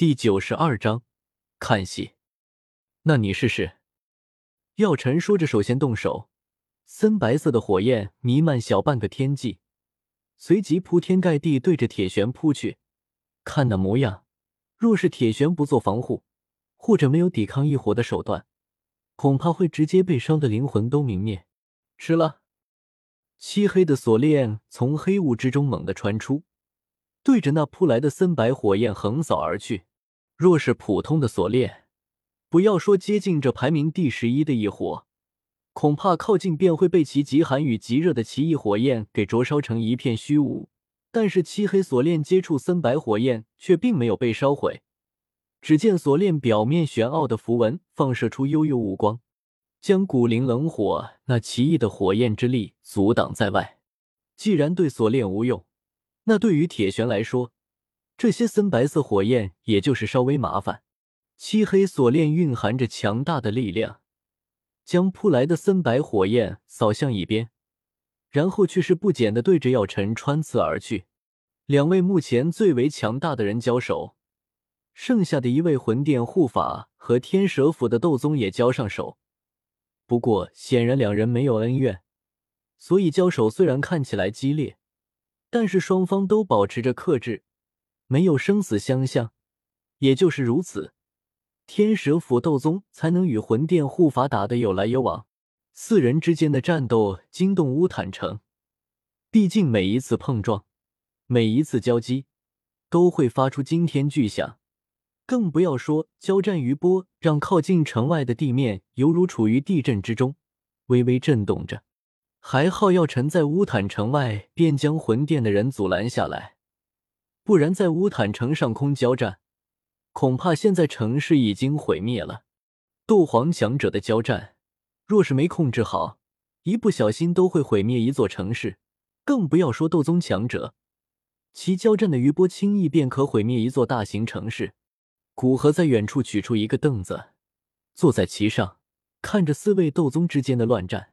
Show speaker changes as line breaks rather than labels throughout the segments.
第九十二章，看戏。那你试试。药尘说着，首先动手，森白色的火焰弥漫小半个天际，随即铺天盖地对着铁玄扑去。看那模样，若是铁玄不做防护，或者没有抵抗异火的手段，恐怕会直接被烧的灵魂都泯灭。吃了，漆黑的锁链从黑雾之中猛地穿出，对着那扑来的森白火焰横扫而去。若是普通的锁链，不要说接近这排名第十一的异火，恐怕靠近便会被其极寒与极热的奇异火焰给灼烧成一片虚无。但是漆黑锁链接触森白火焰，却并没有被烧毁。只见锁链表面玄奥的符文放射出幽幽雾光，将古灵冷火那奇异的火焰之力阻挡在外。既然对锁链无用，那对于铁玄来说，这些森白色火焰也就是稍微麻烦。漆黑锁链蕴含着强大的力量，将扑来的森白火焰扫向一边，然后却是不减的对着药尘穿刺而去。两位目前最为强大的人交手，剩下的一位魂殿护法和天蛇府的斗宗也交上手。不过显然两人没有恩怨，所以交手虽然看起来激烈，但是双方都保持着克制。没有生死相向，也就是如此，天蛇府斗宗才能与魂殿护法打得有来有往。四人之间的战斗惊动乌坦城，毕竟每一次碰撞，每一次交击，都会发出惊天巨响，更不要说交战余波让靠近城外的地面犹如处于地震之中，微微震动着。还好药尘在乌坦城外便将魂殿的人阻拦下来。不然，在乌坦城上空交战，恐怕现在城市已经毁灭了。斗皇强者的交战，若是没控制好，一不小心都会毁灭一座城市。更不要说斗宗强者，其交战的余波轻易便可毁灭一座大型城市。古河在远处取出一个凳子，坐在其上，看着四位斗宗之间的乱战。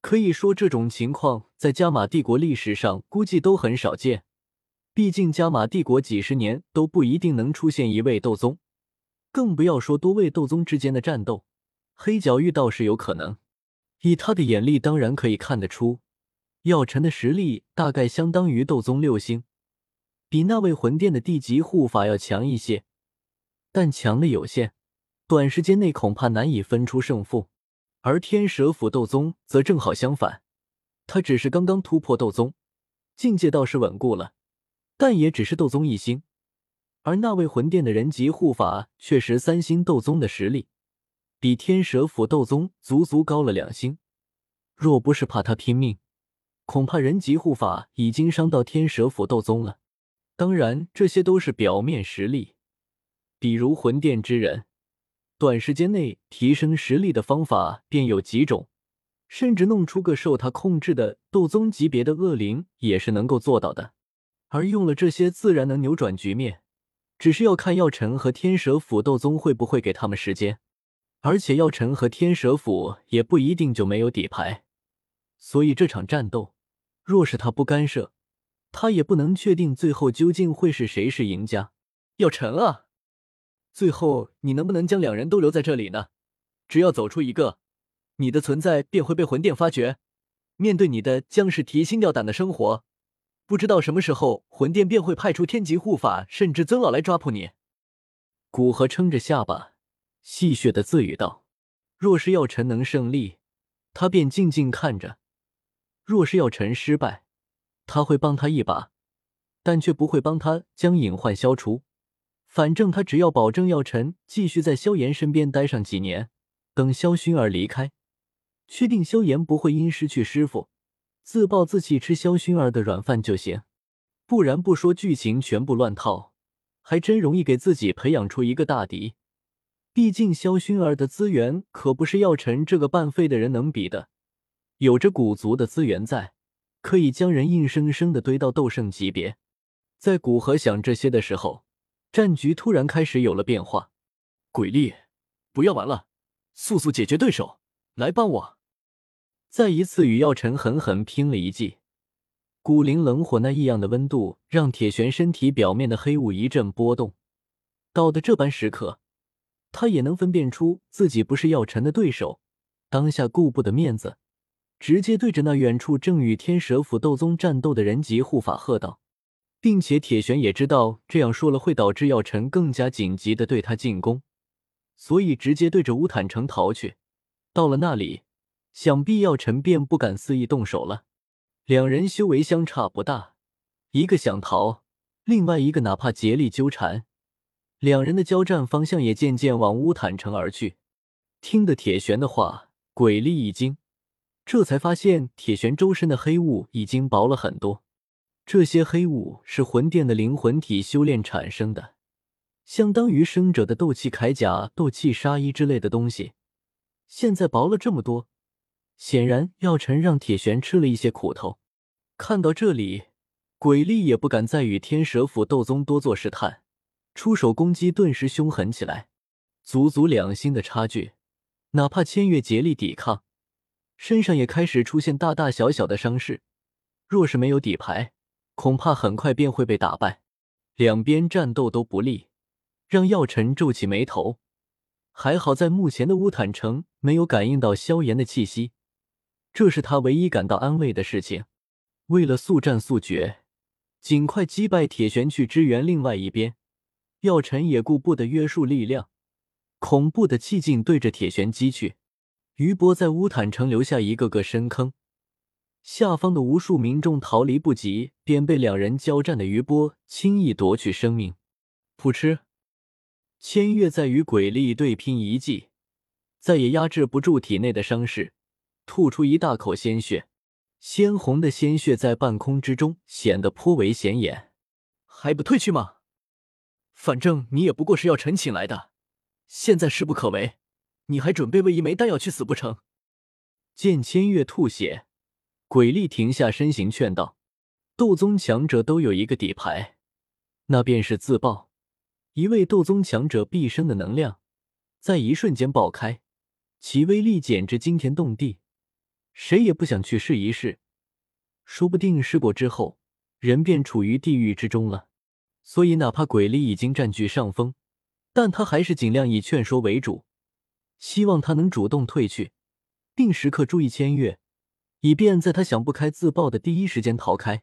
可以说，这种情况在加玛帝国历史上估计都很少见。毕竟加玛帝国几十年都不一定能出现一位斗宗，更不要说多位斗宗之间的战斗。黑角域倒是有可能，以他的眼力，当然可以看得出，药尘的实力大概相当于斗宗六星，比那位魂殿的地级护法要强一些，但强的有限，短时间内恐怕难以分出胜负。而天蛇府斗宗则正好相反，他只是刚刚突破斗宗，境界倒是稳固了。但也只是斗宗一星，而那位魂殿的人级护法却是三星斗宗的实力，比天蛇府斗宗足足高了两星。若不是怕他拼命，恐怕人级护法已经伤到天蛇府斗宗了。当然，这些都是表面实力，比如魂殿之人，短时间内提升实力的方法便有几种，甚至弄出个受他控制的斗宗级别的恶灵也是能够做到的。而用了这些，自然能扭转局面，只是要看药尘和天蛇府斗宗会不会给他们时间。而且药尘和天蛇府也不一定就没有底牌，所以这场战斗，若是他不干涉，他也不能确定最后究竟会是谁是赢家。药尘啊，最后你能不能将两人都留在这里呢？只要走出一个，你的存在便会被魂殿发觉，面对你的将是提心吊胆的生活。不知道什么时候魂殿便会派出天级护法，甚至尊老来抓捕你。古河撑着下巴，戏谑的自语道：“若是药尘能胜利，他便静静看着；若是药尘失败，他会帮他一把，但却不会帮他将隐患消除。反正他只要保证药尘继续在萧炎身边待上几年，等萧薰儿离开，确定萧炎不会因失去师傅。”自暴自弃吃萧薰儿的软饭就行，不然不说剧情全部乱套，还真容易给自己培养出一个大敌。毕竟萧薰儿的资源可不是药尘这个半废的人能比的，有着古族的资源在，可以将人硬生生的堆到斗圣级别。在古河想这些的时候，战局突然开始有了变化。鬼力，不要玩了，速速解决对手，来帮我！再一次与药尘狠狠拼了一记，古灵冷火那异样的温度让铁玄身体表面的黑雾一阵波动，到的这般时刻，他也能分辨出自己不是药尘的对手，当下顾不得面子，直接对着那远处正与天蛇府斗宗战斗的人级护法喝道，并且铁玄也知道这样说了会导致药尘更加紧急的对他进攻，所以直接对着乌坦城逃去。到了那里，想必药尘便不敢肆意动手了。两人修为相差不大，一个想逃，另外一个哪怕竭力纠缠。两人的交战方向也渐渐往乌坦城而去。听得铁玄的话，鬼力一惊，这才发现铁玄周身的黑雾已经薄了很多。这些黑雾是魂殿的灵魂体修炼产生的，相当于生者的斗气铠甲、斗气纱衣之类的东西。现在薄了这么多，显然药尘让铁玄吃了一些苦头。看到这里，鬼力也不敢再与天蛇府斗宗多做试探。出手攻击顿时凶狠起来，足足两星的差距，哪怕千月竭力抵抗，身上也开始出现大大小小的伤势。若是没有底牌，恐怕很快便会被打败。两边战斗都不利，让药尘皱起眉头。还好在目前的乌坦城没有感应到萧炎的气息，这是他唯一感到安慰的事情。为了速战速决，尽快击败铁玄去支援另外一边。药尘也顾不得约束力量，恐怖的气劲对着铁玄击去。余波在乌坦城留下一个个深坑，下方的无数民众逃离不及，便被两人交战的余波轻易夺去生命。噗嗤，千月在与鬼力对拼一记，再也压制不住体内的伤势，吐出一大口鲜血，鲜红的鲜血在半空之中显得颇为显眼。还不退去吗？反正你也不过是要臣请来的，现在势不可为，你还准备为一枚丹药去死不成？见千月吐血，鬼力停下身形劝道：“斗宗强者都有一个底牌，那便是自爆。一位斗宗强者毕生的能量，在一瞬间爆开，其威力简直惊天动地，谁也不想去试一试，说不定试过之后，人便处于地狱之中了。”所以，哪怕鬼力已经占据上风，但他还是尽量以劝说为主，希望他能主动退去，并时刻注意千月，以便在他想不开自爆的第一时间逃开。